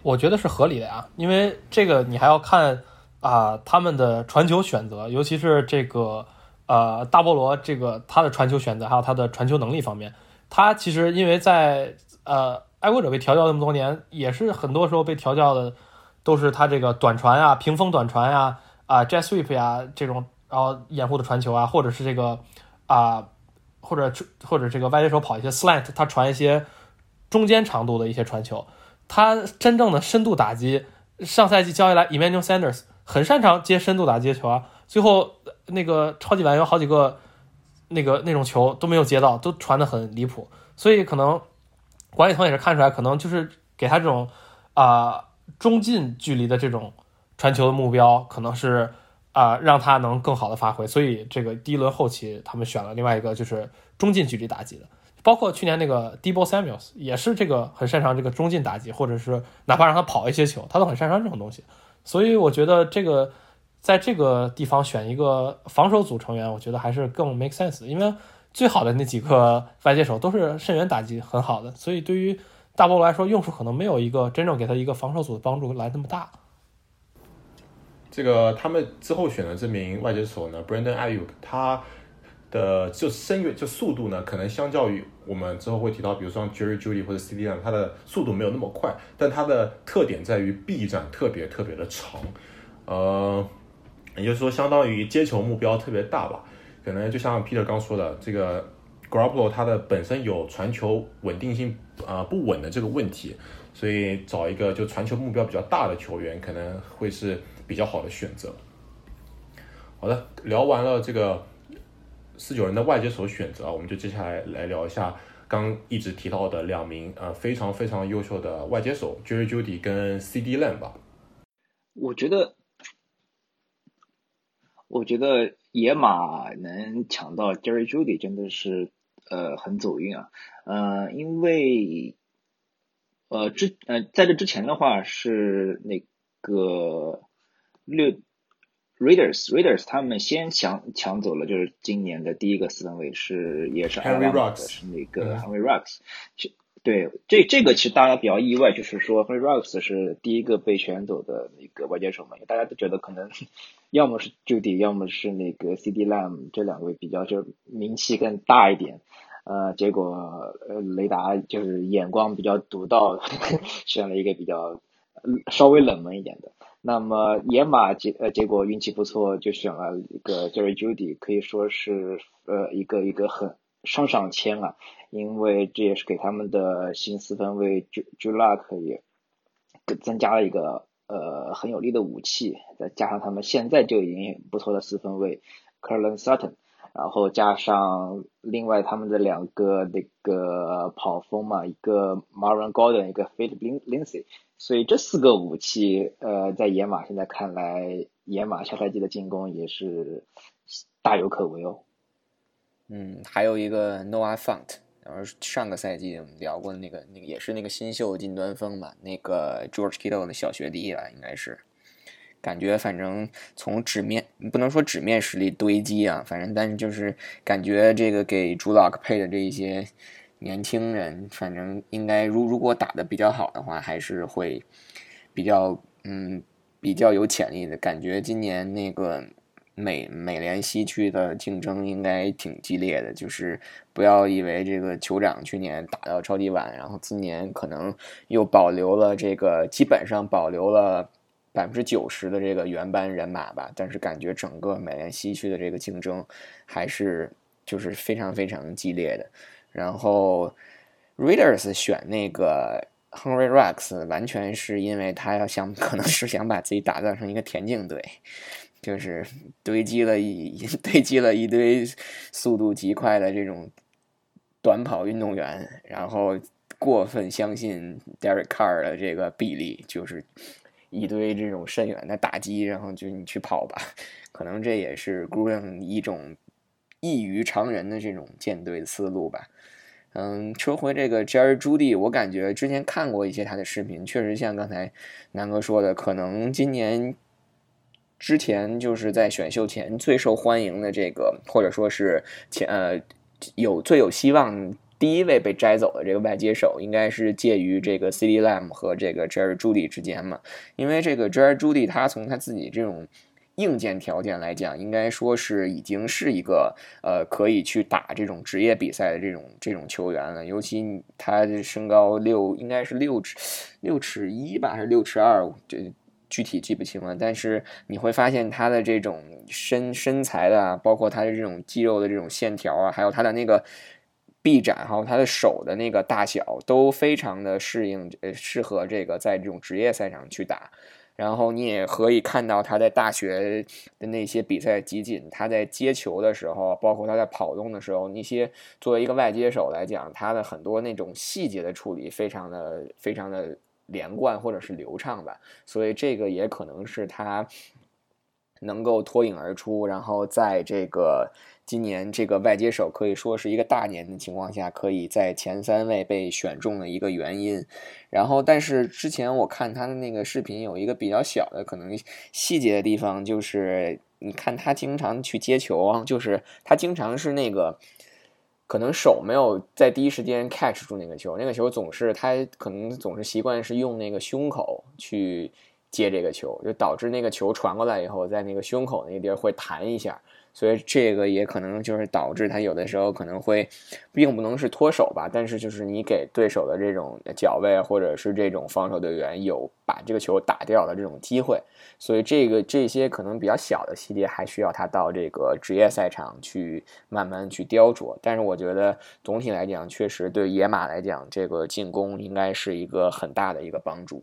我觉得是合理的呀，因为这个你还要看啊他们的传球选择，尤其是这个呃大菠萝这个他的传球选择，还有他的传球能力方面。他其实因为在呃爱国者被调教那么多年，也是很多时候被调教的都是他这个短传啊、屏风短传呀、啊 jet sweep 呀这种，然后掩护的传球啊，或者是这个啊或者或者这个外接手跑一些 slant，他传一些中间长度的一些传球。他真正的深度打击，上赛季交易来 Emmanuel Sanders 很擅长接深度打击球啊，最后那个超级碗有好几个。那个那种球都没有接到，都传的很离谱，所以可能管理层也是看出来，可能就是给他这种啊中近距离的这种传球的目标，可能是啊让他能更好的发挥。所以这个第一轮后期他们选了另外一个就是中近距离打击的，包括去年那个 Debo Samuels 也是这个很擅长这个中近打击，或者是哪怕让他跑一些球，他都很擅长这种东西。所以我觉得这个在这个地方选一个防守组成员，我觉得还是更 make sense。因为最好的那几个外接手都是深远打击很好的，所以对于大波来说，用处可能没有一个真正给他一个防守组的帮助来那么大。这个他们之后选的这名外接手呢，Brandon Ayuk，他的就深远就速度呢，可能相较于我们之后会提到，比如说 Jerry Judy 或者 CD 上，他的速度没有那么快，但他的特点在于臂展特别特别的长，呃，也就是说相当于接球目标特别大吧。可能就像 Peter 刚说的，这个 Garoppolo 他的本身有传球稳定性啊不稳的这个问题，所以找一个就传球目标比较大的球员，可能会是比较好的选择。好的，聊完了这个。四九人的外接手选择啊，我们就接下来来聊一下刚一直提到的两名呃非常非常优秀的外接手，Jerry Judy 跟 CD Lamb 吧。我觉得，我觉得野马能抢到 Jerry Judy 真的是呃很走运啊，呃，因为呃之呃在这之前的话是那个六。Raiders Raiders 他们先抢抢走了，就是今年的第一个四分卫是也是 Henry Rocks 是那个 Henry Rocks，对这这个其实大家比较意外，就是说 Henry Rocks 是第一个被选走的那个外接手嘛，大家都觉得可能要么是 Judy，要么是那个 CD Lamb 这两位比较就名气更大一点，呃，结果呃雷达就是眼光比较独到，选了一个比较稍微冷门一点的。那么野马结呃结果运气不错，就选了一个 Jerry Judy，可以说是呃一个一个很上上签了，因为这也是给他们的新四分卫 J J Luck 也增加了一个呃很有力的武器，再加上他们现在就已经不错的四分卫 c a r l a n Sutton，然后加上另外他们的两个那个跑锋嘛，一个 Marvin Gordon，一个 Philip Lindsay。所以这四个武器，呃，在野马现在看来，野马下赛季的进攻也是大有可为哦。嗯，还有一个 Noah Font，然后上个赛季我们聊过的那个，那个也是那个新秀近端锋吧，那个 George Kittle 的小学弟了，应该是。感觉反正从纸面不能说纸面实力堆积啊，反正但是就是感觉这个给朱老克配的这一些。年轻人，反正应该如如果打的比较好的话，还是会比较嗯比较有潜力的。感觉今年那个美美联西区的竞争应该挺激烈的。就是不要以为这个酋长去年打到超级碗，然后今年可能又保留了这个基本上保留了百分之九十的这个原班人马吧。但是感觉整个美联西区的这个竞争还是就是非常非常激烈的。然后 Readers 选那个 Henry Rex 完全是因为他要想，可能是想把自己打造成一个田径队，就是堆积了一 堆积了一堆速度极快的这种短跑运动员，然后过分相信 Derek Carr 的这个臂力，就是一堆这种深远的打击，然后就你去跑吧，可能这也是 g r u e n 一种。异于常人的这种舰队思路吧，嗯，说回这个 Jerry Judy，我感觉之前看过一些他的视频，确实像刚才南哥说的，可能今年之前就是在选秀前最受欢迎的这个，或者说是前呃有最有希望第一位被摘走的这个外接手，应该是介于这个 C.D.Lam 和这个 Jerry Judy 之间嘛，因为这个 Jerry Judy 他从他自己这种。硬件条件来讲，应该说是已经是一个呃可以去打这种职业比赛的这种这种球员了。尤其他身高六，应该是六尺六尺一吧，还是六尺二？这具体记不清了。但是你会发现他的这种身身材的，包括他的这种肌肉的这种线条啊，还有他的那个臂展，还有他的手的那个大小，都非常的适应呃适合这个在这种职业赛场去打。然后你也可以看到他在大学的那些比赛集锦，他在接球的时候，包括他在跑动的时候，那些作为一个外接手来讲，他的很多那种细节的处理非常的非常的连贯或者是流畅吧。所以这个也可能是他能够脱颖而出，然后在这个今年这个外接手可以说是一个大年的情况下，可以在前三位被选中的一个原因。然后，但是之前我看他的那个视频，有一个比较小的可能细节的地方，就是你看他经常去接球，就是他经常是那个可能手没有在第一时间 catch 住那个球，那个球总是他可能总是习惯是用那个胸口去接这个球，就导致那个球传过来以后，在那个胸口那个地儿会弹一下。所以这个也可能就是导致他有的时候可能会，并不能是脱手吧，但是就是你给对手的这种脚位或者是这种防守队员有把这个球打掉的这种机会，所以这个这些可能比较小的细节还需要他到这个职业赛场去慢慢去雕琢。但是我觉得总体来讲，确实对野马来讲，这个进攻应该是一个很大的一个帮助。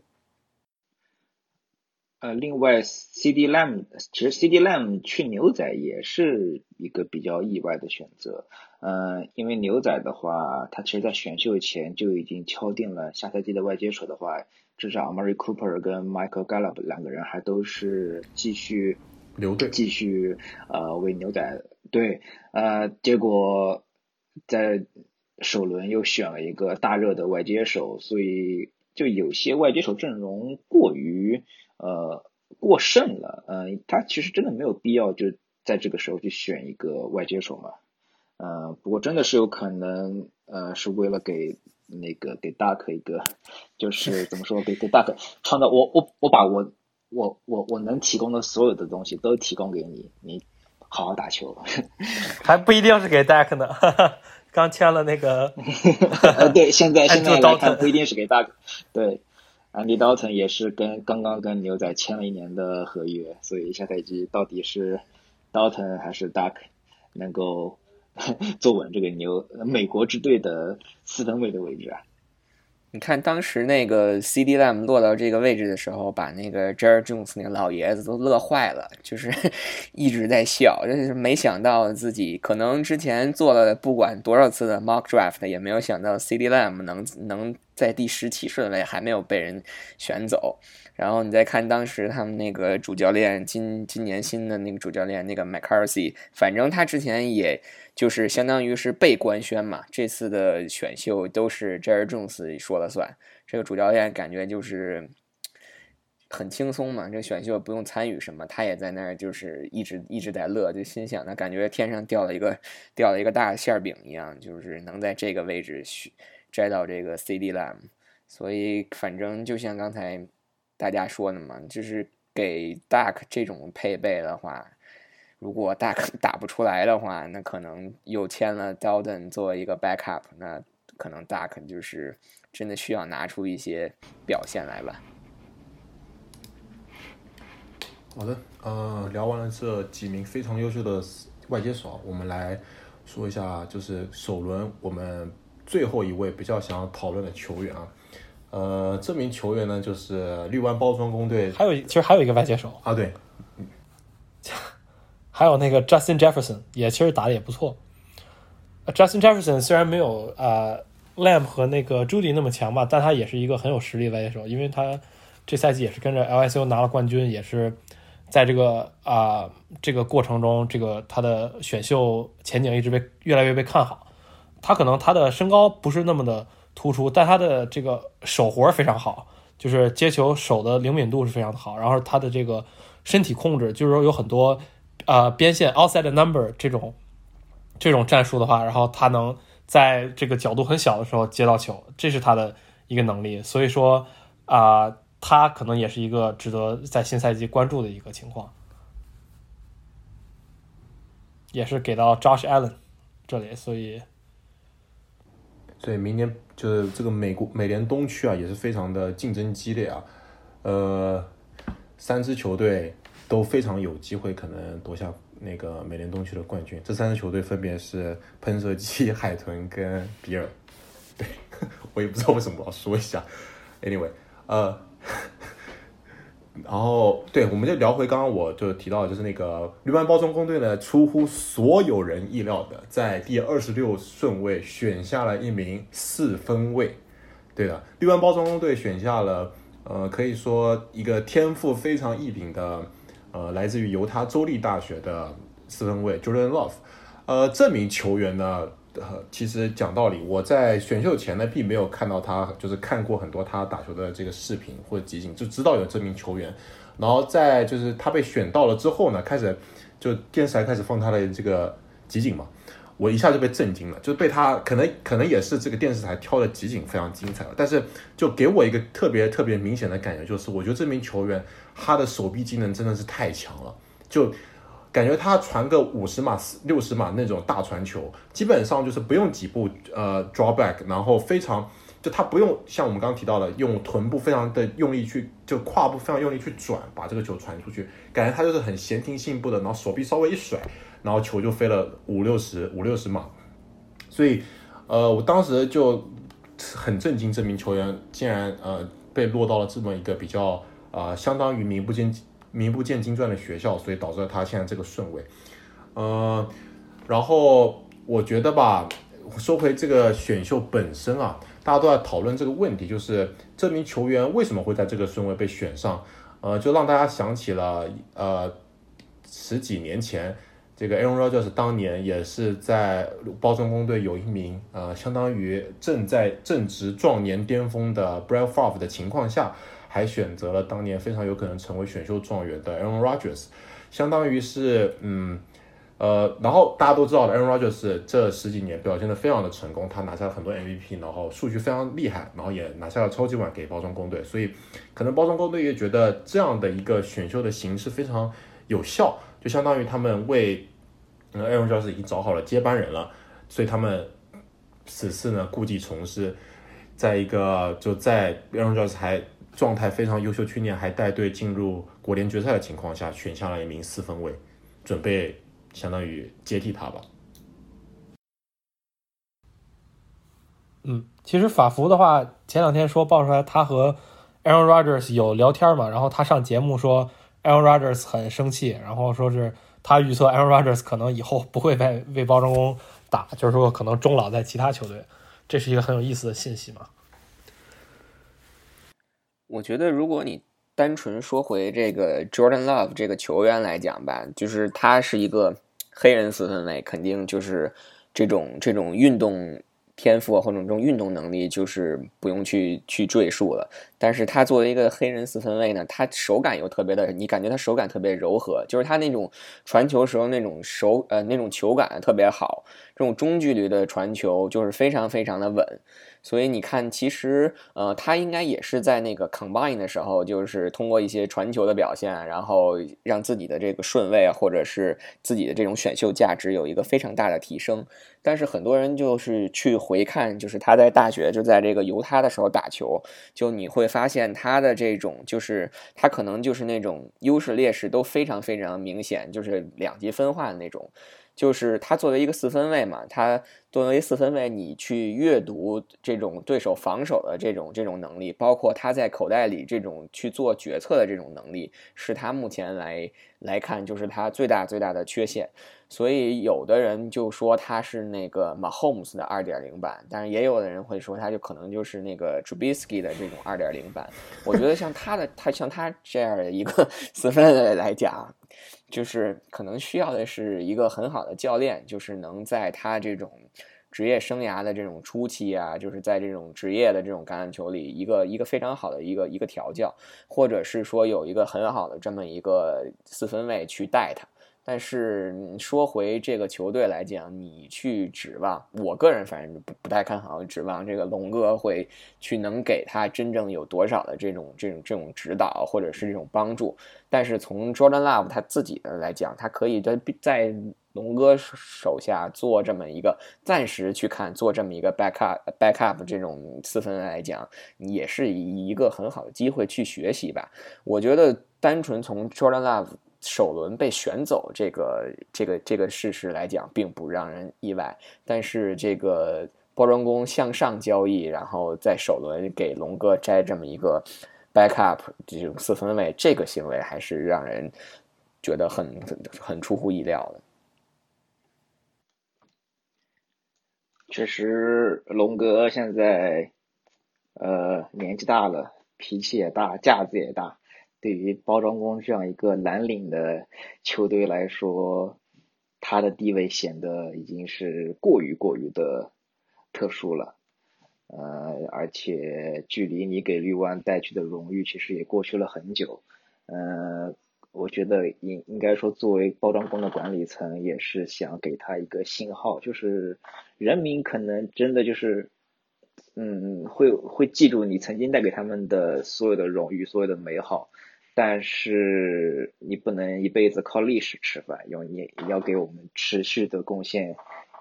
呃，另外，CD Lamb 其实 CD Lamb 去牛仔也是一个比较意外的选择。嗯，因为牛仔的话，他其实在选秀前就已经敲定了下赛季的外接手的话，至少 Murray Cooper 跟 Michael Gallup 两个人还都是继续留队，继续呃为牛仔对。呃，结果在首轮又选了一个大热的外接手，所以就有些外接手阵容过于。呃，过剩了，嗯，他其实真的没有必要就在这个时候去选一个外接手嘛，呃，不过真的是有可能，呃，是为了给那个给 Duck 一个，就是怎么说，给给 Duck 创造，我我我把我我我我能提供的所有的东西都提供给你，你好好打球，还不一定是给 Duck 呢，刚签了那个，呃，对，现在现在来看不一定是给 Duck，对。安迪 dalton 也是跟刚刚跟牛仔签了一年的合约，所以下赛季到底是 Dalton 还是 Duck 能够 坐稳这个牛美国之队的四分卫的位置啊？你看当时那个 C.D.Lam 落到这个位置的时候，把那个 Jerry Jones 那个老爷子都乐坏了，就是 一直在笑，就是没想到自己可能之前做了不管多少次的 Mock Draft，也没有想到 CD Lamb 能能。在第十七顺位还没有被人选走，然后你再看当时他们那个主教练今今年新的那个主教练那个 McCarthy，反正他之前也就是相当于是被官宣嘛，这次的选秀都是 Jerry Jones 说了算，这个主教练感觉就是很轻松嘛，这选秀不用参与什么，他也在那儿就是一直一直在乐，就心想他感觉天上掉了一个掉了一个大馅饼一样，就是能在这个位置选。摘到这个 CD Lam 所以反正就像刚才大家说的嘛，就是给 Duck 这种配备的话，如果 Duck 打不出来的话，那可能又签了 Dalton 作为一个 backup，那可能 Duck 就是真的需要拿出一些表现来吧。好的，呃，聊完了这几名非常优秀的外接手，我们来说一下，就是首轮我们。最后一位比较想要讨论的球员啊，呃，这名球员呢就是绿湾包装工队，还有其实还有一个外接手啊，对，还有那个 Justin Jefferson 也其实打的也不错。Justin Jefferson 虽然没有呃 Lamb 和那个 Judy 那么强吧，但他也是一个很有实力外接手，因为他这赛季也是跟着 LSU 拿了冠军，也是在这个啊这个过程中，这个他的选秀前景一直被越来越被看好。他可能他的身高不是那么的突出，但他的这个手活非常好，就是接球手的灵敏度是非常的好。然后他的这个身体控制，就是说有很多呃边线 outside number 这种这种战术的话，然后他能在这个角度很小的时候接到球，这是他的一个能力。所以说啊，他可能也是一个值得在新赛季关注的一个情况，也是给到 Josh Allen 这里，所以。所以明年就是这个美国美联东区啊，也是非常的竞争激烈啊。呃，三支球队都非常有机会可能夺下那个美联东区的冠军。这三支球队分别是喷射机、海豚跟比尔。对，我也不知道为什么要说一下。Anyway，呃。然后，对，我们就聊回刚刚我就提到，就是那个绿湾包装工队呢，出乎所有人意料的，在第二十六顺位选下了一名四分卫。对的，绿湾包装工队选下了，呃，可以说一个天赋非常异禀的，呃，来自于犹他州立大学的四分卫 Jordan Love。呃，这名球员呢，呃，其实讲道理，我在选秀前呢，并没有看到他，就是看过很多他打球的这个视频或者集锦，就知道有这名球员。然后在就是他被选到了之后呢，开始就电视台开始放他的这个集锦嘛。我一下就被震惊了，就是被他可能可能也是这个电视台挑的集锦非常精彩了，但是就给我一个特别特别明显的感觉，就是我觉得这名球员他的手臂技能真的是太强了，就感觉他传个五十码、六十码那种大传球，基本上就是不用几步呃 drawback，然后非常就他不用像我们刚刚提到的用臀部非常的用力去就胯部非常用力去转把这个球传出去，感觉他就是很闲庭信步的，然后手臂稍微一甩。然后球就飞了五六十五六十码，所以，呃，我当时就很震惊，这名球员竟然呃被落到了这么一个比较啊相当于名不见名不见经传的学校，所以导致了他现在这个顺位。呃，然后我觉得吧，说回这个选秀本身啊，大家都在讨论这个问题，就是这名球员为什么会在这个顺位被选上？呃，就让大家想起了呃十几年前。这个 Aaron Rodgers 当年也是在包装工队有一名呃，相当于正在正值壮年巅峰的 Bryant Fav 的情况下，还选择了当年非常有可能成为选秀状元的 Aaron Rodgers，相当于是嗯呃，然后大家都知道的 Aaron Rodgers 这十几年表现的非常的成功，他拿下了很多 MVP，然后数据非常厉害，然后也拿下了超级碗给包装工队，所以可能包装工队也觉得这样的一个选秀的形式非常有效。就相当于他们为呃艾伦教师已经找好了接班人了，所以他们此次呢故技重施，在一个就在艾伦教师还状态非常优秀，去年还带队进入国联决赛的情况下，选下了一名四分卫，准备相当于接替他吧。嗯，其实法福的话，前两天说爆出来他和 Aaron Rodgers 有聊天嘛，然后他上节目说。Aaron Rodgers 很生气，然后说是他预测 Aaron Rodgers 可能以后不会再为包装工打，就是说可能终老在其他球队。这是一个很有意思的信息嘛？我觉得，如果你单纯说回这个 Jordan Love 这个球员来讲吧，就是他是一个黑人四分卫，肯定就是这种这种运动。天赋或者这种运动能力，就是不用去去赘述了。但是他作为一个黑人四分卫呢，他手感又特别的，你感觉他手感特别柔和，就是他那种传球时候那种手呃那种球感特别好，这种中距离的传球就是非常非常的稳。所以你看，其实呃，他应该也是在那个 combine 的时候，就是通过一些传球的表现，然后让自己的这个顺位或者是自己的这种选秀价值有一个非常大的提升。但是很多人就是去回看，就是他在大学就在这个犹他的时候打球，就你会发现他的这种就是他可能就是那种优势劣势都非常非常明显，就是两极分化的那种。就是他作为一个四分卫嘛，他作为四分卫，你去阅读这种对手防守的这种这种能力，包括他在口袋里这种去做决策的这种能力，是他目前来来看就是他最大最大的缺陷。所以有的人就说他是那个 Mahomes 的二点零版，但是也有的人会说他就可能就是那个 Trubisky 的这种二点零版。我觉得像他的他像他这样的一个 四分卫来讲。就是可能需要的是一个很好的教练，就是能在他这种职业生涯的这种初期啊，就是在这种职业的这种橄榄球里，一个一个非常好的一个一个调教，或者是说有一个很好的这么一个四分卫去带他。但是说回这个球队来讲，你去指望，我个人反正不不太看好指望这个龙哥会去能给他真正有多少的这种这种这种指导或者是这种帮助。但是从 Jordan Love 他自己的来讲，他可以在在龙哥手下做这么一个暂时去看做这么一个 backup backup 这种四分来讲，也是一个很好的机会去学习吧。我觉得单纯从 Jordan Love。首轮被选走这个这个这个事实来讲，并不让人意外。但是这个包装工向上交易，然后在首轮给龙哥摘这么一个 backup 这种四分卫，这个行为还是让人觉得很很出乎意料的。确实，龙哥现在呃年纪大了，脾气也大，架子也大。对于包装工这样一个蓝领的球队来说，他的地位显得已经是过于过于的特殊了。呃，而且距离你给绿湾带去的荣誉，其实也过去了很久。呃，我觉得应应该说，作为包装工的管理层，也是想给他一个信号，就是人民可能真的就是，嗯，会会记住你曾经带给他们的所有的荣誉，所有的美好。但是你不能一辈子靠历史吃饭，要你要给我们持续的贡献。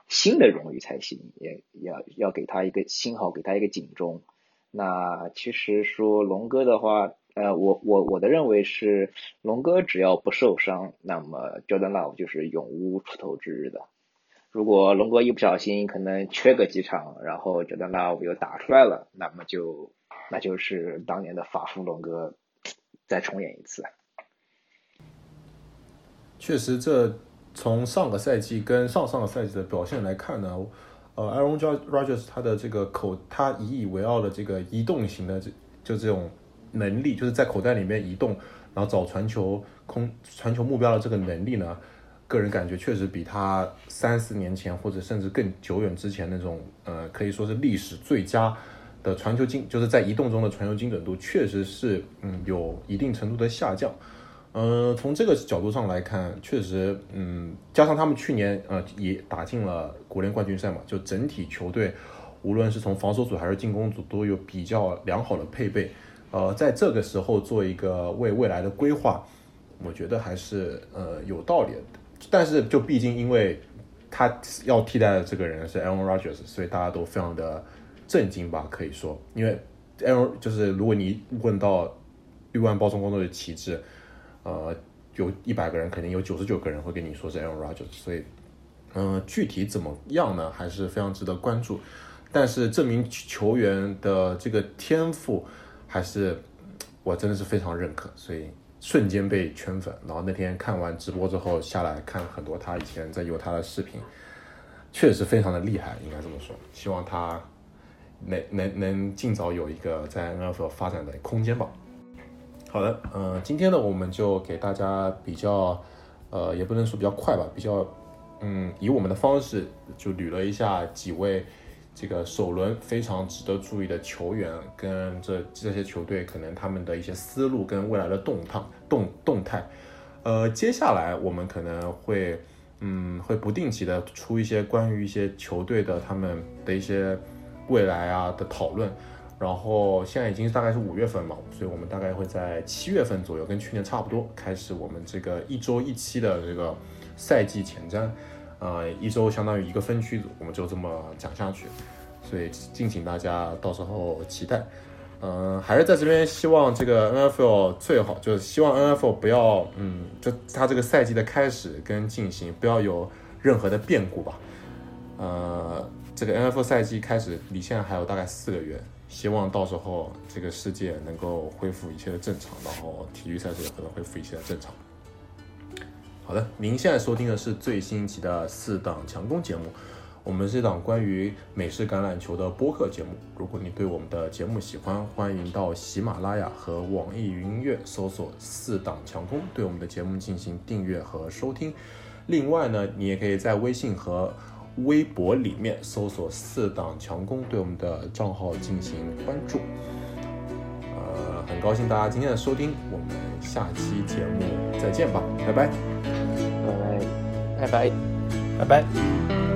新的荣誉才行，也要要给他一个信号，给他一个警钟。那其实说龙哥的话，呃，我我我的认为是，龙哥只要不受伤，那么 Jordan Love 就是永无出头之日的。如果龙哥一不小心可能缺个几场，然后 Jordan Love 又打出来了，那么就那就是当年的法夫龙哥再重演一次。确实这。从上个赛季跟上上个赛季的表现来看呢，呃，Aaron Rodgers 他的这个口，他引以为傲的这个移动型的这就这种能力，就是在口袋里面移动，然后找传球空传球目标的这个能力呢，个人感觉确实比他三四年前或者甚至更久远之前那种呃可以说是历史最佳的传球精，就是在移动中的传球精准度，确实是嗯有一定程度的下降。呃，从这个角度上来看，确实，嗯，加上他们去年呃也打进了国联冠军赛嘛，就整体球队无论是从防守组还是进攻组都有比较良好的配备。呃，在这个时候做一个为未来的规划，我觉得还是呃有道理的。但是就毕竟因为他要替代的这个人是 Aaron Rodgers，所以大家都非常的震惊吧，可以说，因为 L 就是如果你问到绿湾包装工作的旗帜。呃，有一百个人，肯定有九十九个人会跟你说是 L Rogers，所以，嗯，具体怎么样呢，还是非常值得关注。但是这名球员的这个天赋，还是我真的是非常认可，所以瞬间被圈粉。然后那天看完直播之后，下来看很多他以前在有他的视频，确实非常的厉害，应该这么说。希望他能能能尽早有一个在 NFL 发展的空间吧。好的，嗯，今天呢，我们就给大家比较，呃，也不能说比较快吧，比较，嗯，以我们的方式就捋了一下几位这个首轮非常值得注意的球员，跟这这些球队可能他们的一些思路跟未来的动态动动态，呃，接下来我们可能会，嗯，会不定期的出一些关于一些球队的他们的一些未来啊的讨论。然后现在已经大概是五月份嘛，所以我们大概会在七月份左右，跟去年差不多，开始我们这个一周一期的这个赛季前瞻，呃，一周相当于一个分区，我们就这么讲下去，所以敬请大家到时候期待。嗯，还是在这边希望这个 NFL 最好，就是希望 NFL 不要，嗯，就它这个赛季的开始跟进行不要有任何的变故吧。呃，这个 NFL 赛季开始离现在还有大概四个月。希望到时候这个世界能够恢复一切的正常，然后体育赛事也可能恢复一切的正常。好的，您现在收听的是最新一期的四档强攻节目，我们是一档关于美式橄榄球的播客节目。如果你对我们的节目喜欢，欢迎到喜马拉雅和网易云音乐搜索“四档强攻”，对我们的节目进行订阅和收听。另外呢，你也可以在微信和微博里面搜索“四档强攻”，对我们的账号进行关注。呃，很高兴大家今天的收听，我们下期节目再见吧，拜拜，拜拜，拜拜，拜拜。